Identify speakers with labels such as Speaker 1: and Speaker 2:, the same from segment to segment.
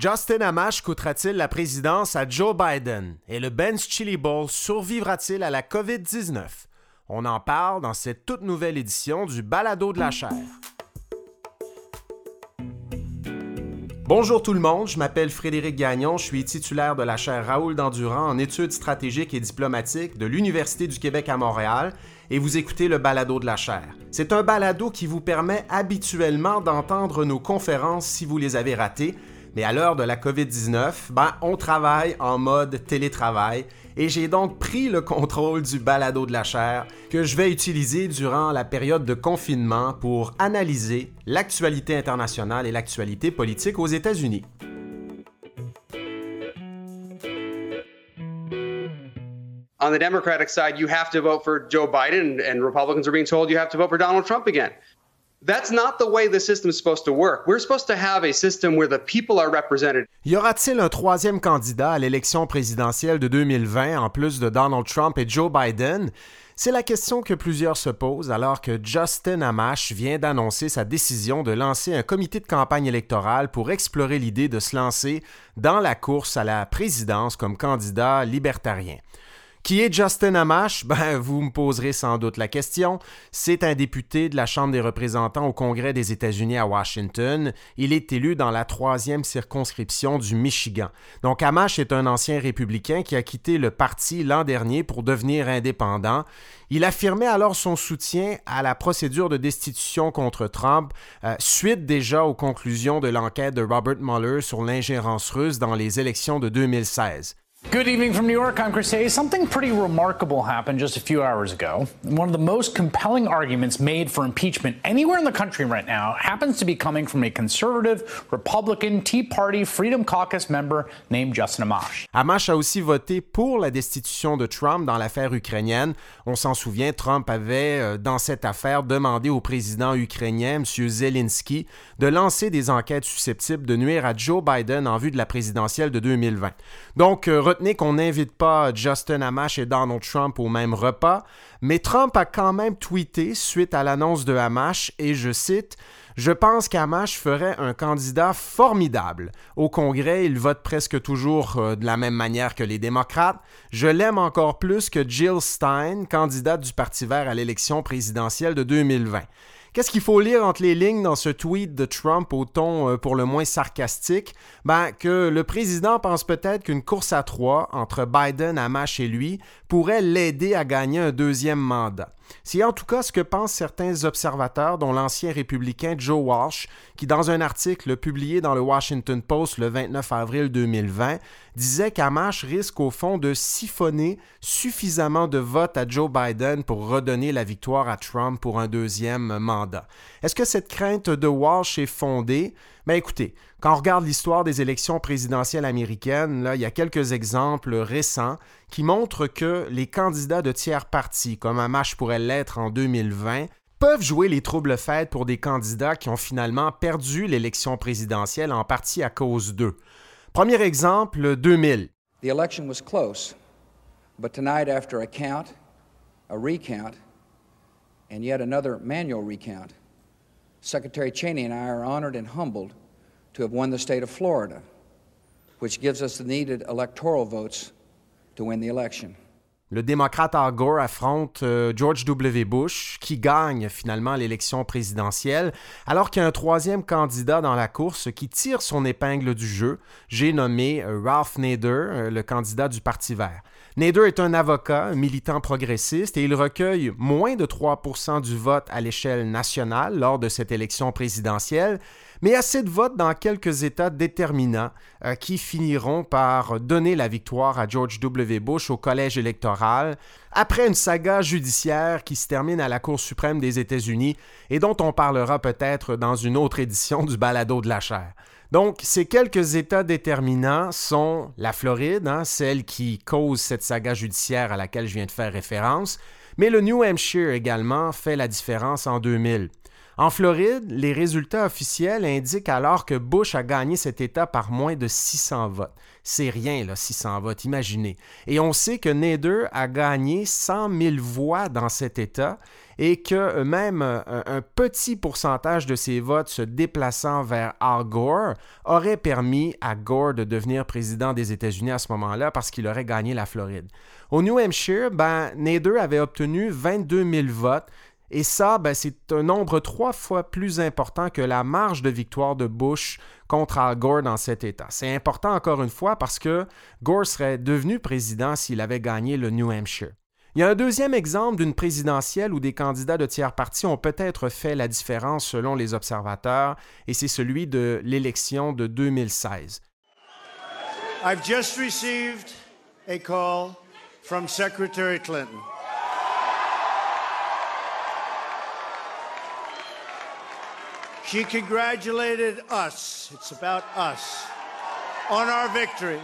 Speaker 1: Justin Amash coûtera-t-il la présidence à Joe Biden? Et le Ben's Chili Bowl survivra-t-il à la COVID-19? On en parle dans cette toute nouvelle édition du Balado de la chair. Bonjour tout le monde, je m'appelle Frédéric Gagnon, je suis titulaire de la chaire Raoul Dandurand en études stratégiques et diplomatiques de l'Université du Québec à Montréal et vous écoutez le balado de la chaire. C'est un balado qui vous permet habituellement d'entendre nos conférences si vous les avez ratées mais à l'heure de la COVID-19, ben, on travaille en mode télétravail et j'ai donc pris le contrôle du balado de la chair que je vais utiliser durant la période de confinement pour analyser l'actualité internationale et l'actualité politique aux États-Unis.
Speaker 2: On the Democratic side, you have to vote for Joe Biden, and Republicans are being told you have to vote for Donald Trump again. That's not the way the system is supposed to work. We're supposed to have a system where the people are represented.
Speaker 1: Y aura-t-il un troisième candidat à l'élection présidentielle de 2020 en plus de Donald Trump et Joe Biden? C'est la question que plusieurs se posent alors que Justin Amash vient d'annoncer sa décision de lancer un comité de campagne électorale pour explorer l'idée de se lancer dans la course à la présidence comme candidat libertarien. Qui est Justin Amash? Ben, vous me poserez sans doute la question. C'est un député de la Chambre des représentants au Congrès des États-Unis à Washington. Il est élu dans la troisième circonscription du Michigan. Donc, Amash est un ancien républicain qui a quitté le parti l'an dernier pour devenir indépendant. Il affirmait alors son soutien à la procédure de destitution contre Trump, euh, suite déjà aux conclusions de l'enquête de Robert Mueller sur l'ingérence russe dans les élections de 2016.
Speaker 3: Good evening from New York. I'm Chris Hayes. Something pretty remarkable happened just a few hours ago. One of the most compelling arguments made for impeachment anywhere in the country right now happens to be coming from a conservative, Republican, Tea Party, Freedom Caucus member named Justin Amash.
Speaker 1: Amash a aussi voté pour la destitution de Trump dans l'affaire ukrainienne. On s'en souvient, Trump avait, euh, dans cette affaire, demandé au président ukrainien, M. Zelensky, de lancer des enquêtes susceptibles de nuire à Joe Biden en vue de la présidentielle de 2020. Donc, euh, retenez qu'on n'invite pas Justin Amash et Donald Trump au même repas, mais Trump a quand même tweeté suite à l'annonce de Amash, et je cite je pense qu'Amash ferait un candidat formidable. Au Congrès, il vote presque toujours euh, de la même manière que les démocrates. Je l'aime encore plus que Jill Stein, candidate du Parti vert à l'élection présidentielle de 2020. Qu'est-ce qu'il faut lire entre les lignes dans ce tweet de Trump au ton euh, pour le moins sarcastique? Ben, que le président pense peut-être qu'une course à trois entre Biden, Amash et lui pourrait l'aider à gagner un deuxième mandat. C'est en tout cas ce que pensent certains observateurs, dont l'ancien républicain Joe Walsh, qui, dans un article publié dans le Washington Post le 29 avril 2020, disait qu'Amash risque au fond de siphonner suffisamment de votes à Joe Biden pour redonner la victoire à Trump pour un deuxième mandat. Est-ce que cette crainte de Walsh est fondée? Ben, écoutez, quand on regarde l'histoire des élections présidentielles américaines, là, il y a quelques exemples récents qui montrent que les candidats de tiers partis, comme Amash pourrait l'être en 2020, peuvent jouer les troubles faits pour des candidats qui ont finalement perdu l'élection présidentielle en partie à cause d'eux. Premier exemple, 2000.
Speaker 4: The election close, but tonight after a count, a recount, and yet another manual recount, Secretary Cheney and I are honored and humbled to have won the state of Florida, which gives us the needed electoral votes to win the election.
Speaker 1: Le démocrate Al Gore affronte euh, George W. Bush, qui gagne finalement l'élection présidentielle, alors qu'il y a un troisième candidat dans la course qui tire son épingle du jeu. J'ai nommé euh, Ralph Nader, euh, le candidat du Parti vert. Nader est un avocat, un militant progressiste, et il recueille moins de 3% du vote à l'échelle nationale lors de cette élection présidentielle, mais assez de votes dans quelques États déterminants euh, qui finiront par donner la victoire à George W. Bush au collège électoral après une saga judiciaire qui se termine à la Cour suprême des États-Unis et dont on parlera peut-être dans une autre édition du Balado de la chair. Donc, ces quelques États déterminants sont la Floride, hein, celle qui cause cette saga judiciaire à laquelle je viens de faire référence, mais le New Hampshire également fait la différence en 2000. En Floride, les résultats officiels indiquent alors que Bush a gagné cet État par moins de 600 votes. C'est rien, là, 600 votes, imaginez. Et on sait que Nader a gagné 100 000 voix dans cet État et que même un, un petit pourcentage de ces votes se déplaçant vers Al Gore aurait permis à Gore de devenir président des États-Unis à ce moment-là parce qu'il aurait gagné la Floride. Au New Hampshire, ben, Nader avait obtenu 22 000 votes, et ça, ben, c'est un nombre trois fois plus important que la marge de victoire de Bush contre Al Gore dans cet État. C'est important encore une fois parce que Gore serait devenu président s'il avait gagné le New Hampshire. Il y a un deuxième exemple d'une présidentielle où des candidats de tiers partis ont peut-être fait la différence selon les observateurs, et c'est celui de l'élection de 2016.
Speaker 5: I've just received a call from Secretary Clinton. She congratulated us, it's about us, on our victory.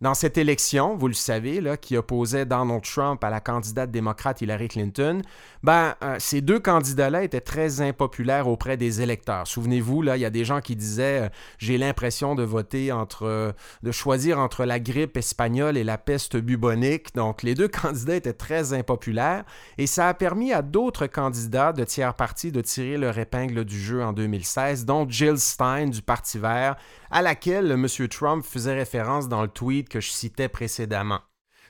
Speaker 1: Dans cette élection, vous le savez, qui opposait Donald Trump à la candidate démocrate Hillary Clinton, ben, euh, ces deux candidats-là étaient très impopulaires auprès des électeurs. Souvenez-vous, là, il y a des gens qui disaient euh, j'ai l'impression de voter entre, euh, de choisir entre la grippe espagnole et la peste bubonique. Donc, les deux candidats étaient très impopulaires et ça a permis à d'autres candidats de tiers partis de tirer leur épingle du jeu en 2016, dont Jill Stein du Parti vert, à laquelle M. Trump faisait référence dans le tweet que je citais précédemment.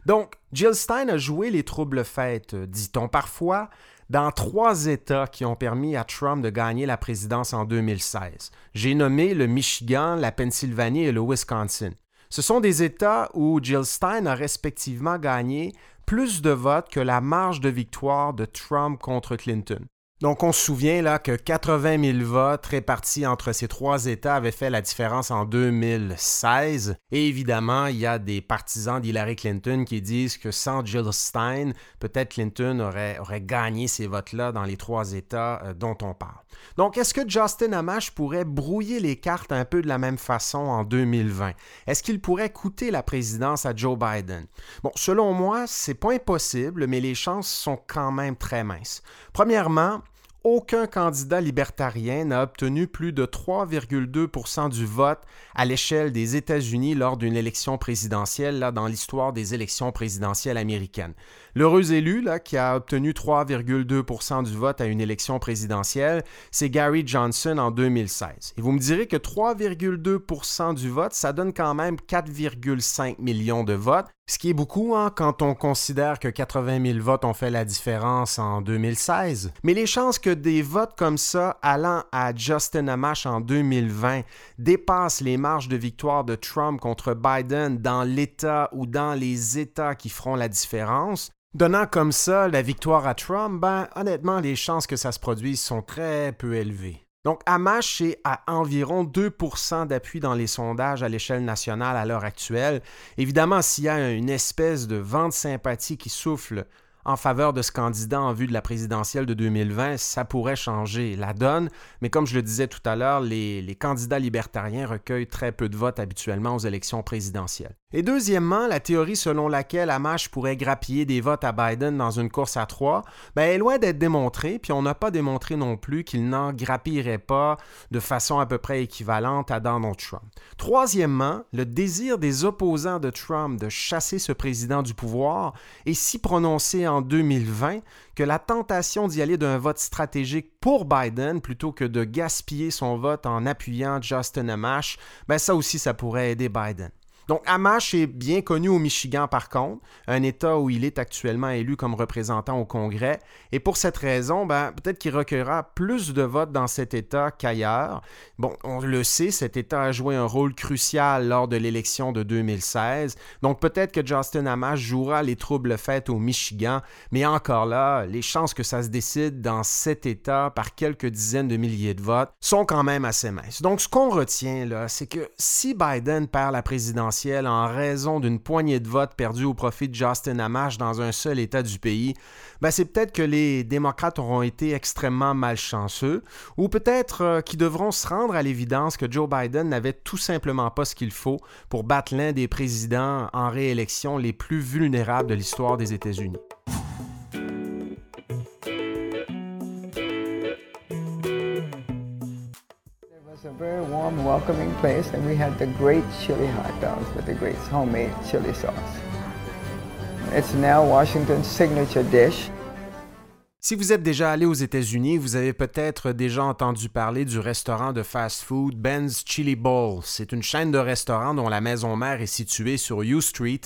Speaker 1: Donc, Jill Stein a joué les troubles fêtes, dit-on parfois, dans trois États qui ont permis à Trump de gagner la présidence en 2016. J'ai nommé le Michigan, la Pennsylvanie et le Wisconsin. Ce sont des États où Jill Stein a respectivement gagné plus de votes que la marge de victoire de Trump contre Clinton. Donc, on se souvient là que 80 000 votes répartis entre ces trois États avaient fait la différence en 2016. Et évidemment, il y a des partisans d'Hillary Clinton qui disent que sans Jill Stein, peut-être Clinton aurait, gagné ces votes-là dans les trois États euh, dont on parle. Donc, est-ce que Justin Amash pourrait brouiller les cartes un peu de la même façon en 2020? Est-ce qu'il pourrait coûter la présidence à Joe Biden? Bon, selon moi, c'est pas impossible, mais les chances sont quand même très minces. Premièrement, aucun candidat libertarien n'a obtenu plus de 3,2% du vote à l'échelle des États-Unis lors d'une élection présidentielle dans l'histoire des élections présidentielles américaines. L'heureux élu là, qui a obtenu 3,2% du vote à une élection présidentielle, c'est Gary Johnson en 2016. Et vous me direz que 3,2% du vote, ça donne quand même 4,5 millions de votes, ce qui est beaucoup hein, quand on considère que 80 000 votes ont fait la différence en 2016. Mais les chances que des votes comme ça allant à Justin Amash en 2020 dépassent les marges de victoire de Trump contre Biden dans l'État ou dans les États qui feront la différence, Donnant comme ça la victoire à Trump, ben honnêtement, les chances que ça se produise sont très peu élevées. Donc, Amash est à environ 2% d'appui dans les sondages à l'échelle nationale à l'heure actuelle. Évidemment, s'il y a une espèce de vent de sympathie qui souffle en faveur de ce candidat en vue de la présidentielle de 2020, ça pourrait changer la donne. Mais comme je le disais tout à l'heure, les, candidats libertariens recueillent très peu de votes habituellement aux élections présidentielles. Et deuxièmement, la théorie selon laquelle Amash pourrait grappiller des votes à Biden dans une course à trois ben, est loin d'être démontrée, puis on n'a pas démontré non plus qu'il n'en grappillerait pas de façon à peu près équivalente à Donald Trump. Troisièmement, le désir des opposants de Trump de chasser ce président du pouvoir est si prononcé 2020 que la tentation d'y aller d'un vote stratégique pour Biden plutôt que de gaspiller son vote en appuyant Justin Amash, ben ça aussi ça pourrait aider Biden. Donc, Amash est bien connu au Michigan, par contre, un État où il est actuellement élu comme représentant au Congrès. Et pour cette raison, ben, peut-être qu'il recueillera plus de votes dans cet État qu'ailleurs. Bon, on le sait, cet État a joué un rôle crucial lors de l'élection de 2016. Donc, peut-être que Justin Amash jouera les troubles faits au Michigan. Mais encore là, les chances que ça se décide dans cet État par quelques dizaines de milliers de votes sont quand même assez minces. Donc, ce qu'on retient, là, c'est que si Biden perd la présidence en raison d'une poignée de votes perdus au profit de Justin Amash dans un seul État du pays, ben c'est peut-être que les démocrates auront été extrêmement malchanceux, ou peut-être euh, qu'ils devront se rendre à l'évidence que Joe Biden n'avait tout simplement pas ce qu'il faut pour battre l'un des présidents en réélection les plus vulnérables de l'histoire des États-Unis.
Speaker 6: Welcoming place, and we had the great chili hot dogs with the great homemade chili sauce. It's now Washington's signature dish.
Speaker 1: Si vous êtes déjà allé aux États-Unis, vous avez peut-être déjà entendu parler du restaurant de fast-food Ben's Chili Bowl. C'est une chaîne de restaurants dont la maison mère est située sur U Street,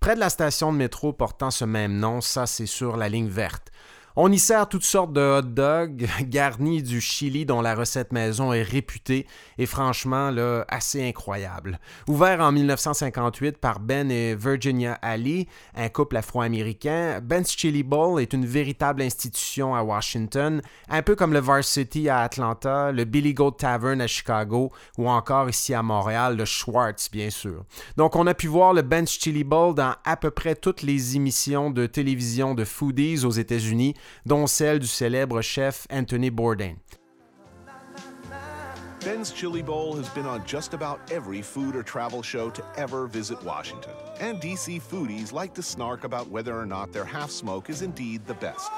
Speaker 1: près de la station de métro portant ce même nom. Ça, c'est sur la ligne verte. On y sert toutes sortes de hot dogs garnis du chili dont la recette maison est réputée et franchement là, assez incroyable. Ouvert en 1958 par Ben et Virginia Ali, un couple afro-américain, Ben's Chili Bowl est une véritable institution à Washington, un peu comme le Varsity à Atlanta, le Billy Goat Tavern à Chicago ou encore ici à Montréal, le Schwartz bien sûr. Donc on a pu voir le Ben's Chili Bowl dans à peu près toutes les émissions de télévision de foodies aux États-Unis dont celle du célèbre chef Anthony Bourdain.
Speaker 7: Ben's Chili Bowl has been on just about every food or travel show to ever visit Washington. And DC foodies like to snark about whether or not their half smoke is indeed the best.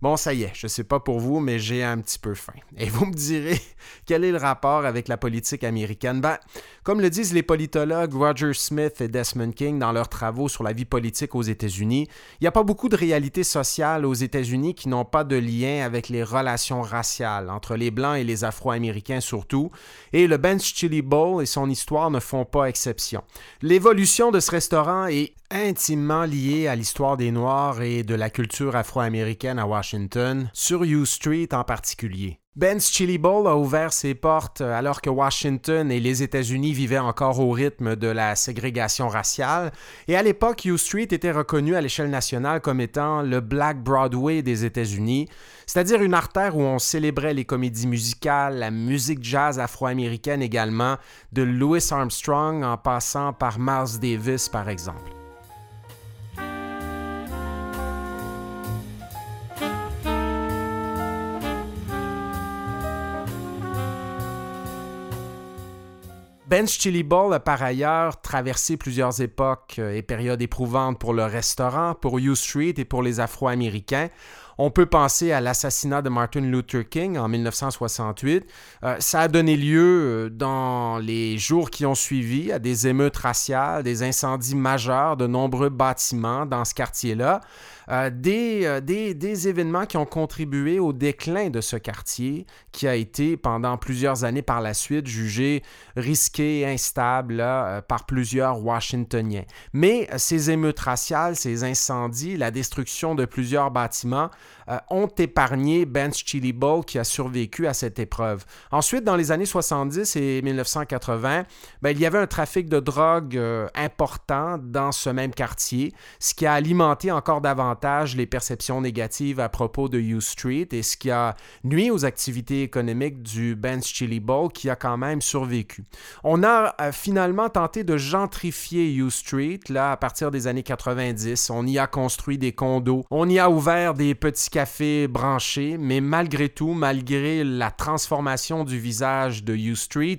Speaker 1: Bon, ça y est, je sais pas pour vous, mais j'ai un petit peu faim. Et vous me direz, quel est le rapport avec la politique américaine? Ben, comme le disent les politologues Roger Smith et Desmond King dans leurs travaux sur la vie politique aux États-Unis, il n'y a pas beaucoup de réalités sociales aux États-Unis qui n'ont pas de lien avec les relations raciales, entre les Blancs et les Afro-Américains surtout, et le Ben's Chili Bowl et son histoire ne font pas exception. L'évolution de ce restaurant est intimement liée à l'histoire des Noirs et de la culture afro-américaine à Washington, sur U Street en particulier. Ben's Chili Bowl a ouvert ses portes alors que Washington et les États-Unis vivaient encore au rythme de la ségrégation raciale, et à l'époque, U Street était reconnu à l'échelle nationale comme étant le Black Broadway des États-Unis, c'est-à-dire une artère où on célébrait les comédies musicales, la musique jazz afro-américaine également, de Louis Armstrong en passant par Miles Davis par exemple. Ben's Chili Bowl a par ailleurs traversé plusieurs époques euh, et périodes éprouvantes pour le restaurant, pour U Street et pour les Afro-Américains. On peut penser à l'assassinat de Martin Luther King en 1968. Euh, ça a donné lieu euh, dans les jours qui ont suivi à des émeutes raciales, des incendies majeurs de nombreux bâtiments dans ce quartier-là. Euh, euh, des, événements qui ont contribué au déclin de ce quartier, qui a été pendant plusieurs années par la suite jugé risqué instable euh, par plusieurs Washingtoniens. Mais ces émeutes raciales, ces incendies, la destruction de plusieurs bâtiments ont épargné Ben's Chili Bowl qui a survécu à cette épreuve. Ensuite, dans les années 70 et 1980, ben, il y avait un trafic de drogue important dans ce même quartier, ce qui a alimenté encore davantage les perceptions négatives à propos de U Street et ce qui a nuit aux activités économiques du Ben's Chili Bowl qui a quand même survécu. On a euh, finalement tenté de gentrifier U Street là à partir des années 90. On y a construit des condos, on y a ouvert des petits cafés branchés, mais malgré tout, malgré la transformation du visage de U Street,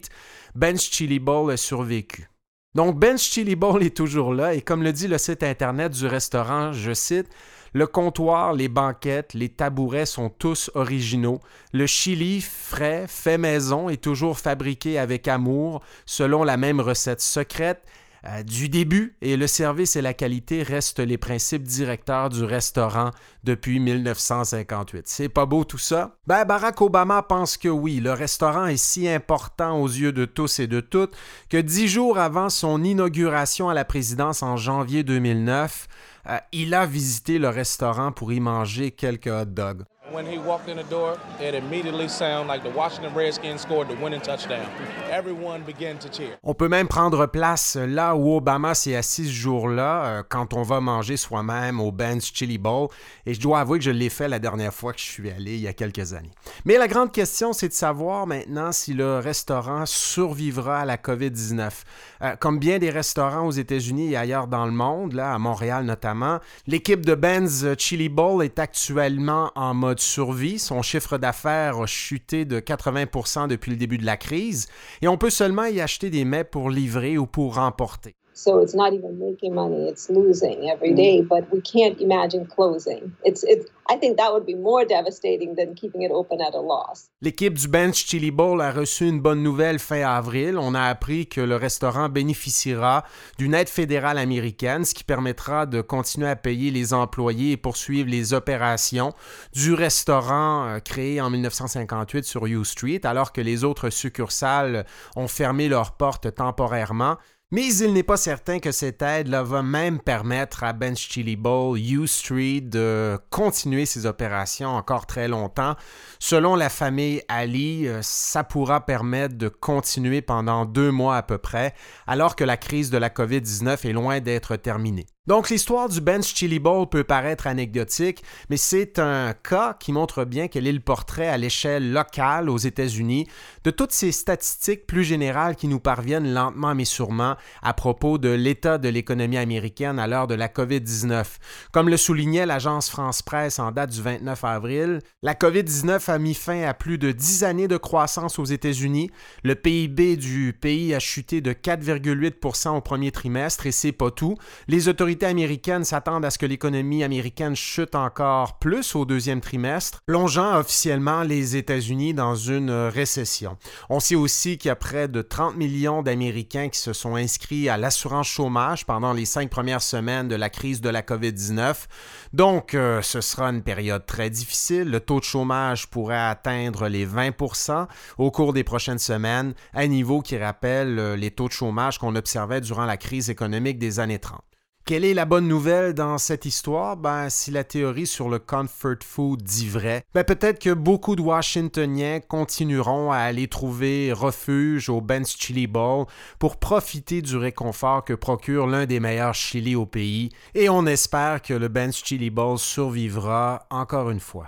Speaker 1: Ben's Chili Bowl a survécu. Donc Ben's Chili Bowl est toujours là et comme le dit le site internet du restaurant, je cite, le comptoir, les banquettes, les tabourets sont tous originaux. Le chili frais, fait maison, est toujours fabriqué avec amour, selon la même recette secrète. Euh, du début et le service et la qualité restent les principes directeurs du restaurant depuis 1958. C'est pas beau tout ça? Ben, Barack Obama pense que oui, le restaurant est si important aux yeux de tous et de toutes que dix jours avant son inauguration à la présidence en janvier 2009, euh, il a visité le restaurant pour y manger quelques hot dogs. When he walked in the door, it immediately sounded like the Washington Redskins scored the winning touchdown. Everyone began to cheer. On peut même prendre place là où Obama s'est assis ce jour-là, euh, quand on va manger soi-même au Ben's Chili Bowl. Et je dois avouer que je l'ai fait la dernière fois que je suis allé, il y a quelques années. Mais la grande question, c'est de savoir maintenant si le restaurant survivra à la COVID-19. Euh, comme bien des restaurants aux États-Unis et ailleurs dans le monde, là, à Montréal notamment, l'équipe de Ben's Chili Bowl est actuellement en mode survie. Son chiffre d'affaires a chuté de 80% depuis le début de la crise et on peut seulement y acheter des mets pour livrer ou pour remporter.
Speaker 8: So it's not even making money, it's losing every day, but we can't imagine closing. It's, it's, I think that would be more devastating than keeping it open at a loss.
Speaker 1: L'équipe du Bench Chili Bowl a reçu une bonne nouvelle fin avril. On a appris que le restaurant bénéficiera d'une aide fédérale américaine, ce qui permettra de continuer à payer les employés et poursuivre les opérations du restaurant euh, créé en 1958 sur U Street, alors que les autres succursales ont fermé leurs portes temporairement. Mais il n'est pas certain que cette aide-là va même permettre à Bench Chili Bowl, U Street, de continuer ses opérations encore très longtemps. Selon la famille Ali, euh, ça pourra permettre de continuer pendant deux mois à peu près, alors que la crise de la COVID-19 est loin d'être terminée. Donc l'histoire du Bench Chili Bowl peut paraître anecdotique, mais c'est un cas qui montre bien quel est le portrait à l'échelle locale aux États-Unis de toutes ces statistiques plus générales qui nous parviennent lentement mais sûrement à propos de l'état de l'économie américaine à l'heure de la COVID-19. Comme le soulignait l'agence France-Presse en date du 29 avril, la COVID-19 a mis fin à plus de 10 années de croissance aux États-Unis. Le PIB du pays a chuté de 4,8% au premier trimestre et c'est pas tout. Les américaines s'attendent à ce que l'économie américaine chute encore plus au deuxième trimestre, plongeant officiellement les États-Unis dans une récession. On sait aussi qu'il y a près de 30 millions d'Américains qui se sont inscrits à l'assurance chômage pendant les cinq premières semaines de la crise de la COVID-19. Donc, euh, ce sera une période très difficile. Le taux de chômage pourrait atteindre les 20% au cours des prochaines semaines, un niveau qui rappelle euh, les taux de chômage qu'on observait durant la crise économique des années 30. Quelle est la bonne nouvelle dans cette histoire? Ben, si la théorie sur le comfort food dit vrai, ben peut-être que beaucoup de Washingtoniens continueront à aller trouver refuge au Ben's Chili Bowl pour profiter du réconfort que procure l'un des meilleurs chili au pays, et on espère que le Ben's Chili Bowl survivra encore une fois.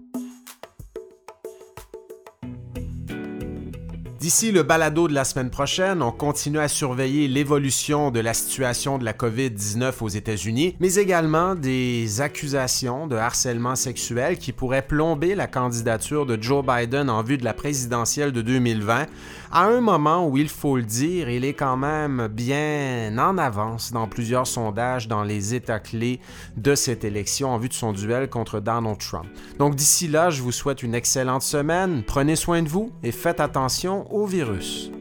Speaker 1: D'ici le balado de la semaine prochaine, on continue à surveiller l'évolution de la situation de la COVID-19 aux États-Unis, mais également des accusations de harcèlement sexuel qui pourraient plomber la candidature de Joe Biden en vue de la présidentielle de 2020, à un moment où, il faut le dire, il est quand même bien en avance dans plusieurs sondages dans les États clés de cette élection en vue de son duel contre Donald Trump. Donc d'ici là, je vous souhaite une excellente semaine, prenez soin de vous et faites attention au virus.